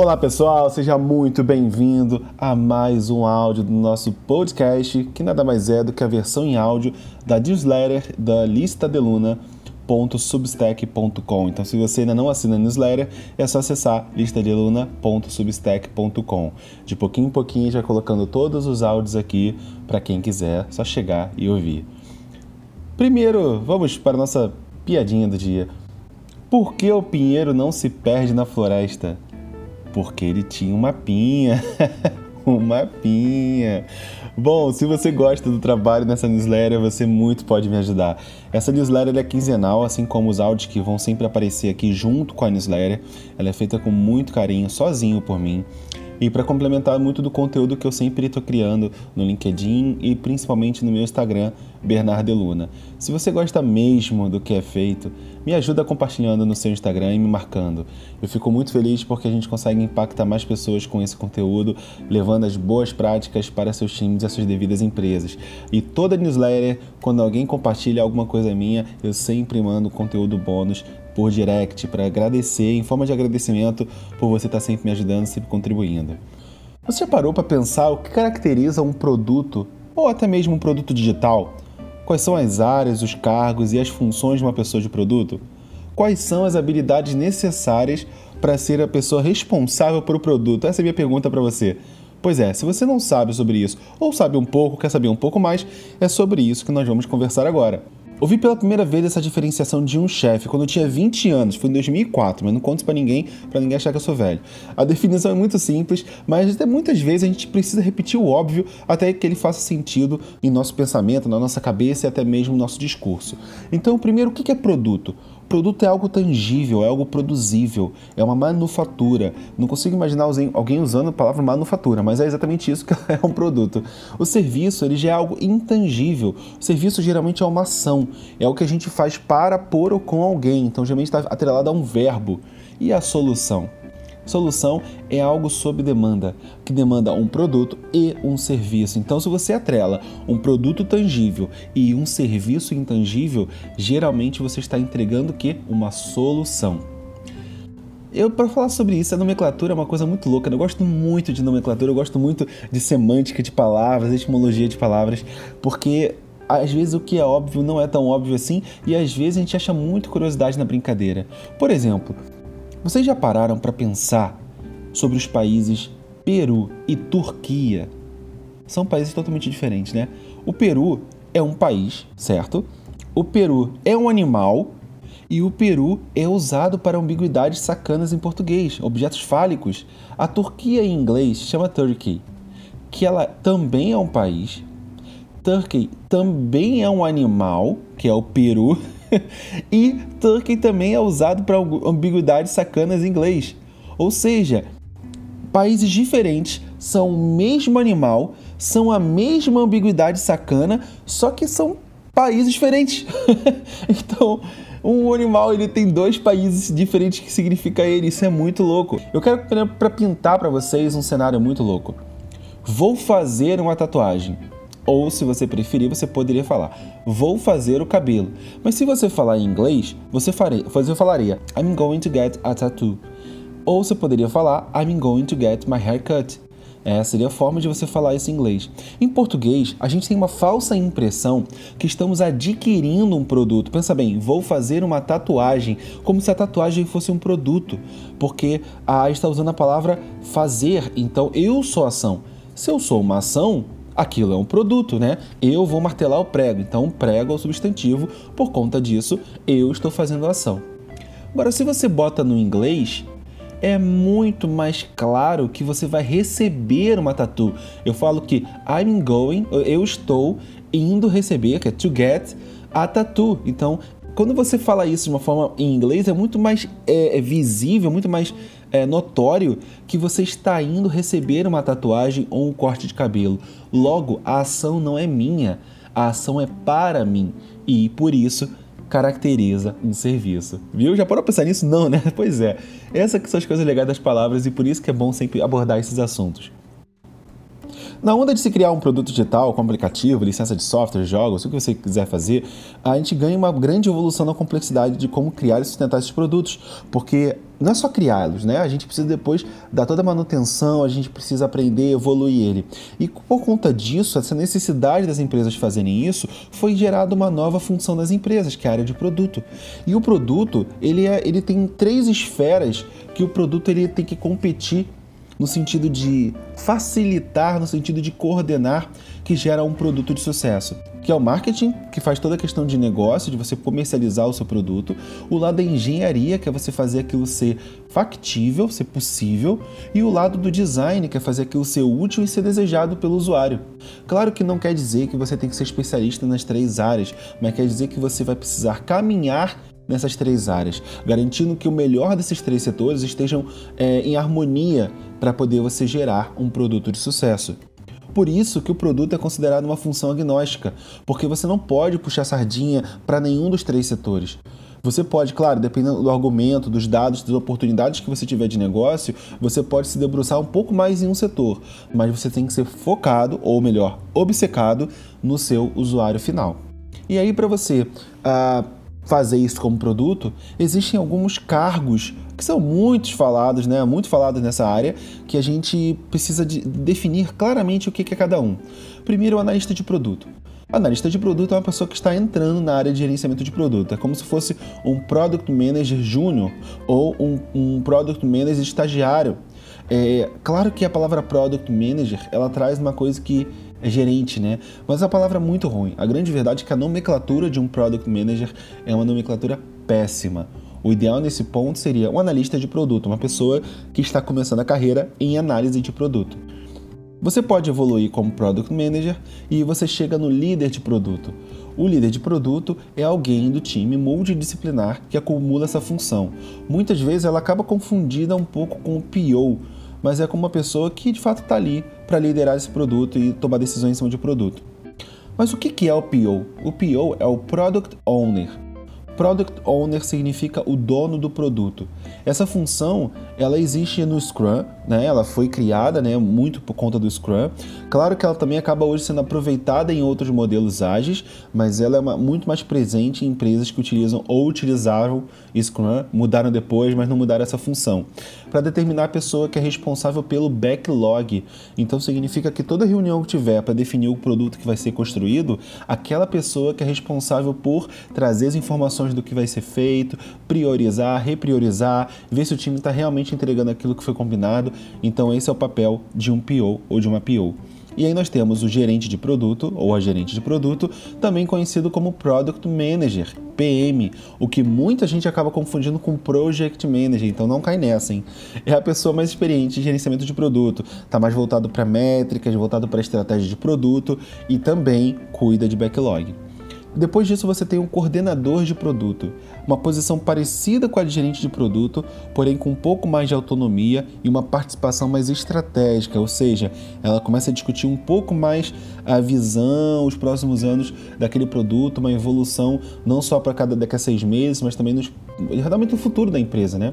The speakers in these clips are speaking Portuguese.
Olá pessoal, seja muito bem-vindo a mais um áudio do nosso podcast, que nada mais é do que a versão em áudio da newsletter da Lista de Luna Então, se você ainda não assina a newsletter, é só acessar listadeluna.substack.com. De pouquinho em pouquinho, já colocando todos os áudios aqui para quem quiser, só chegar e ouvir. Primeiro, vamos para a nossa piadinha do dia. Por que o pinheiro não se perde na floresta? Porque ele tinha uma pinha. uma pinha. Bom, se você gosta do trabalho nessa newsletter, você muito pode me ajudar. Essa newsletter é quinzenal, assim como os áudios que vão sempre aparecer aqui junto com a newsletter. Ela é feita com muito carinho, sozinho por mim e para complementar muito do conteúdo que eu sempre estou criando no LinkedIn e principalmente no meu Instagram, Bernardo Luna. Se você gosta mesmo do que é feito, me ajuda compartilhando no seu Instagram e me marcando. Eu fico muito feliz porque a gente consegue impactar mais pessoas com esse conteúdo, levando as boas práticas para seus times e as suas devidas empresas. E toda newsletter, quando alguém compartilha alguma coisa minha, eu sempre mando conteúdo bônus por direct para agradecer, em forma de agradecimento por você estar tá sempre me ajudando, sempre contribuindo. Você já parou para pensar o que caracteriza um produto ou até mesmo um produto digital? Quais são as áreas, os cargos e as funções de uma pessoa de produto? Quais são as habilidades necessárias para ser a pessoa responsável por o produto? Essa é a minha pergunta para você. Pois é, se você não sabe sobre isso, ou sabe um pouco, quer saber um pouco mais, é sobre isso que nós vamos conversar agora. Ouvi pela primeira vez essa diferenciação de um chefe quando eu tinha 20 anos, foi em 2004, mas não conto para ninguém, para ninguém achar que eu sou velho. A definição é muito simples, mas até muitas vezes a gente precisa repetir o óbvio até que ele faça sentido em nosso pensamento, na nossa cabeça e até mesmo no nosso discurso. Então, primeiro, o que é produto? Produto é algo tangível, é algo produzível, é uma manufatura. Não consigo imaginar alguém usando a palavra manufatura, mas é exatamente isso que é um produto. O serviço ele já é algo intangível. O serviço geralmente é uma ação, é o que a gente faz para, por ou com alguém. Então geralmente está atrelado a um verbo. E a solução? Solução é algo sob demanda, que demanda um produto e um serviço. Então, se você atrela um produto tangível e um serviço intangível, geralmente você está entregando que? Uma solução. Eu, para falar sobre isso, a nomenclatura é uma coisa muito louca. Eu gosto muito de nomenclatura, eu gosto muito de semântica de palavras, etimologia de palavras, porque às vezes o que é óbvio não é tão óbvio assim e às vezes a gente acha muito curiosidade na brincadeira. Por exemplo, vocês já pararam para pensar sobre os países Peru e Turquia? São países totalmente diferentes, né? O Peru é um país, certo? O Peru é um animal e o Peru é usado para ambiguidades sacanas em português, objetos fálicos. A Turquia em inglês chama Turkey, que ela também é um país. Turkey também é um animal, que é o Peru. e Turkey também é usado para ambiguidades sacanas em inglês. Ou seja, países diferentes são o mesmo animal, são a mesma ambiguidade sacana, só que são países diferentes. então, um animal ele tem dois países diferentes que significa ele. Isso é muito louco. Eu quero para pintar para vocês um cenário muito louco. Vou fazer uma tatuagem. Ou, se você preferir, você poderia falar: Vou fazer o cabelo. Mas se você falar em inglês, você, faria, você falaria: I'm going to get a tattoo. Ou você poderia falar: I'm going to get my hair cut. Essa seria a forma de você falar isso em inglês. Em português, a gente tem uma falsa impressão que estamos adquirindo um produto. Pensa bem, vou fazer uma tatuagem, como se a tatuagem fosse um produto, porque a está usando a palavra fazer, então eu sou ação. Se eu sou uma ação, aquilo é um produto, né? Eu vou martelar o prego, então prego é o substantivo, por conta disso eu estou fazendo a ação. Agora, se você bota no inglês, é muito mais claro que você vai receber uma tatu. Eu falo que I'm going, eu estou indo receber, que é to get a tatu. Então, quando você fala isso de uma forma em inglês, é muito mais é, é visível, muito mais é notório que você está indo receber uma tatuagem ou um corte de cabelo. Logo, a ação não é minha, a ação é para mim e por isso caracteriza um serviço. Viu? Já parou pra pensar nisso? Não, né? Pois é. Essas são as coisas legais das palavras e por isso que é bom sempre abordar esses assuntos. Na onda de se criar um produto digital com aplicativo, licença de software, jogos, o que você quiser fazer, a gente ganha uma grande evolução na complexidade de como criar e sustentar esses produtos. Porque não é só criá-los, né? A gente precisa depois dar toda a manutenção, a gente precisa aprender, evoluir ele. E por conta disso, essa necessidade das empresas fazerem isso, foi gerada uma nova função das empresas, que é a área de produto. E o produto, ele, é, ele tem três esferas que o produto ele tem que competir no sentido de facilitar, no sentido de coordenar, que gera um produto de sucesso. Que é o marketing, que faz toda a questão de negócio, de você comercializar o seu produto. O lado da engenharia, que é você fazer aquilo ser factível, ser possível. E o lado do design, que é fazer aquilo ser útil e ser desejado pelo usuário. Claro que não quer dizer que você tem que ser especialista nas três áreas, mas quer dizer que você vai precisar caminhar nessas três áreas, garantindo que o melhor desses três setores estejam é, em harmonia para poder você gerar um produto de sucesso. Por isso que o produto é considerado uma função agnóstica, porque você não pode puxar sardinha para nenhum dos três setores. Você pode, claro, dependendo do argumento, dos dados, das oportunidades que você tiver de negócio, você pode se debruçar um pouco mais em um setor, mas você tem que ser focado, ou melhor, obcecado no seu usuário final. E aí, para você uh, fazer isso como produto, existem alguns cargos que são muito falados, né, muito falados nessa área, que a gente precisa de definir claramente o que é cada um. Primeiro, o analista de produto. Analista de produto é uma pessoa que está entrando na área de gerenciamento de produto. É como se fosse um Product Manager Júnior ou um, um Product Manager estagiário. É, claro que a palavra Product Manager ela traz uma coisa que é gerente, né? Mas a palavra é muito ruim. A grande verdade é que a nomenclatura de um Product Manager é uma nomenclatura péssima. O ideal nesse ponto seria um analista de produto, uma pessoa que está começando a carreira em análise de produto. Você pode evoluir como Product Manager e você chega no líder de produto. O líder de produto é alguém do time multidisciplinar que acumula essa função. Muitas vezes ela acaba confundida um pouco com o PO, mas é como uma pessoa que de fato está ali para liderar esse produto e tomar decisões em cima de produto. Mas o que é o PO? O PO é o Product Owner. Product Owner significa o dono do produto. Essa função, ela existe no Scrum, né? Ela foi criada, né, muito por conta do Scrum. Claro que ela também acaba hoje sendo aproveitada em outros modelos ágeis, mas ela é uma, muito mais presente em empresas que utilizam ou utilizaram Scrum, mudaram depois, mas não mudaram essa função. Para determinar a pessoa que é responsável pelo backlog. Então significa que toda reunião que tiver para definir o produto que vai ser construído, aquela pessoa que é responsável por trazer as informações do que vai ser feito, priorizar, repriorizar, ver se o time está realmente entregando aquilo que foi combinado. Então esse é o papel de um PO ou de uma PO. E aí nós temos o gerente de produto ou a gerente de produto, também conhecido como Product Manager, PM, o que muita gente acaba confundindo com Project Manager, então não cai nessa, hein? É a pessoa mais experiente em gerenciamento de produto, está mais voltado para métricas, voltado para estratégia de produto e também cuida de backlog. Depois disso, você tem um coordenador de produto, uma posição parecida com a de gerente de produto, porém com um pouco mais de autonomia e uma participação mais estratégica, ou seja, ela começa a discutir um pouco mais a visão, os próximos anos daquele produto, uma evolução não só para cada daqui a seis meses, mas também nos, realmente no futuro da empresa, né?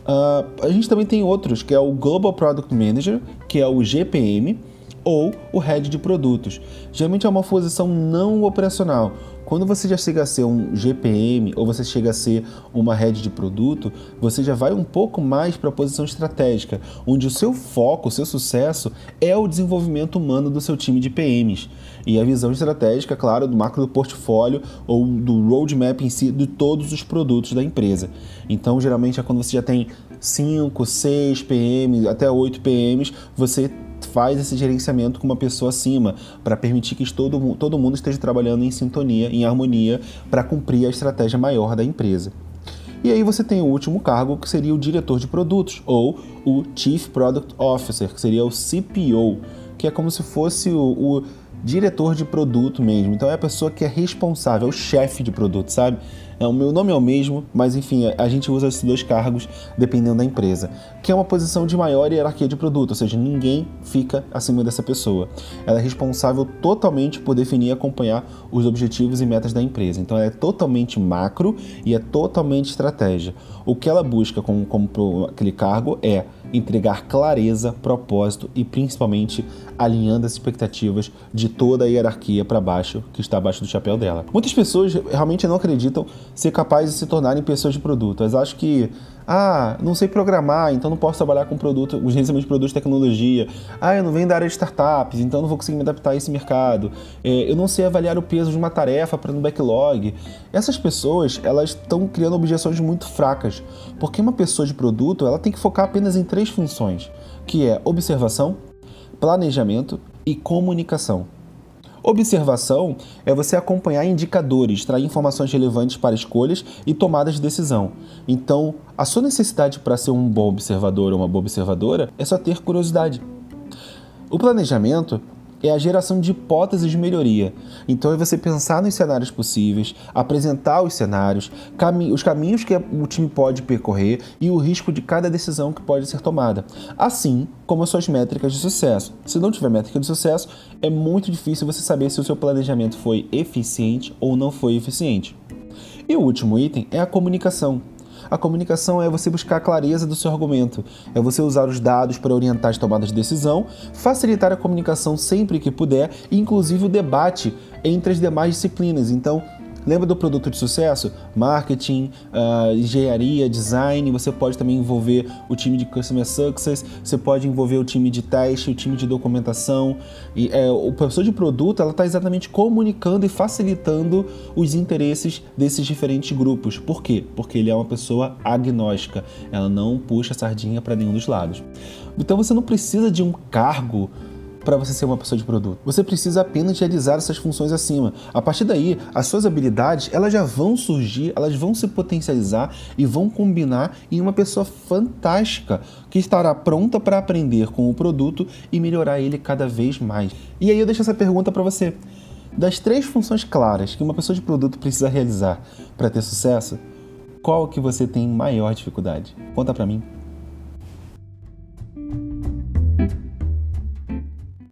Uh, a gente também tem outros, que é o Global Product Manager, que é o GPM, ou o head de produtos. Geralmente é uma posição não operacional. Quando você já chega a ser um GPM ou você chega a ser uma head de produto, você já vai um pouco mais para a posição estratégica, onde o seu foco, o seu sucesso é o desenvolvimento humano do seu time de PMs. E a visão estratégica, claro, do macro do portfólio ou do roadmap em si de todos os produtos da empresa. Então, geralmente é quando você já tem 5, 6 PMs, até 8 PMs, você faz esse gerenciamento com uma pessoa acima, para permitir que todo, todo mundo esteja trabalhando em sintonia, em harmonia, para cumprir a estratégia maior da empresa. E aí você tem o último cargo, que seria o diretor de produtos, ou o Chief Product Officer, que seria o CPO, que é como se fosse o, o diretor de produto mesmo. Então é a pessoa que é responsável, é o chefe de produto, sabe? É, o meu nome é o mesmo, mas enfim, a gente usa esses dois cargos dependendo da empresa, que é uma posição de maior hierarquia de produto, ou seja, ninguém fica acima dessa pessoa. Ela é responsável totalmente por definir e acompanhar os objetivos e metas da empresa. Então ela é totalmente macro e é totalmente estratégia. O que ela busca como, como aquele cargo é entregar clareza, propósito e principalmente alinhando as expectativas de toda a hierarquia para baixo que está abaixo do chapéu dela. Muitas pessoas realmente não acreditam ser capazes de se tornarem pessoas de produto. Elas acham que ah, não sei programar, então não posso trabalhar com produto, gerenciamento de produtos de tecnologia. Ah, eu não venho da área de startups, então não vou conseguir me adaptar a esse mercado. É, eu não sei avaliar o peso de uma tarefa para no backlog. Essas pessoas, elas estão criando objeções muito fracas, porque uma pessoa de produto, ela tem que focar apenas em três funções, que é observação, planejamento e comunicação. Observação é você acompanhar indicadores, extrair informações relevantes para escolhas e tomadas de decisão. Então, a sua necessidade para ser um bom observador ou uma boa observadora é só ter curiosidade. O planejamento é a geração de hipóteses de melhoria. Então é você pensar nos cenários possíveis, apresentar os cenários, cami os caminhos que o time pode percorrer e o risco de cada decisão que pode ser tomada. Assim como as suas métricas de sucesso. Se não tiver métrica de sucesso, é muito difícil você saber se o seu planejamento foi eficiente ou não foi eficiente. E o último item é a comunicação. A comunicação é você buscar a clareza do seu argumento, é você usar os dados para orientar as tomadas de decisão, facilitar a comunicação sempre que puder, inclusive o debate entre as demais disciplinas. Então, Lembra do produto de sucesso? Marketing, uh, engenharia, design. Você pode também envolver o time de Customer Success, você pode envolver o time de teste, o time de documentação. E é, o professor de produto ela está exatamente comunicando e facilitando os interesses desses diferentes grupos. Por quê? Porque ele é uma pessoa agnóstica. Ela não puxa sardinha para nenhum dos lados. Então você não precisa de um cargo para você ser uma pessoa de produto. Você precisa apenas realizar essas funções acima. A partir daí, as suas habilidades elas já vão surgir, elas vão se potencializar e vão combinar em uma pessoa fantástica que estará pronta para aprender com o produto e melhorar ele cada vez mais. E aí eu deixo essa pergunta para você. Das três funções claras que uma pessoa de produto precisa realizar para ter sucesso, qual que você tem maior dificuldade? Conta para mim.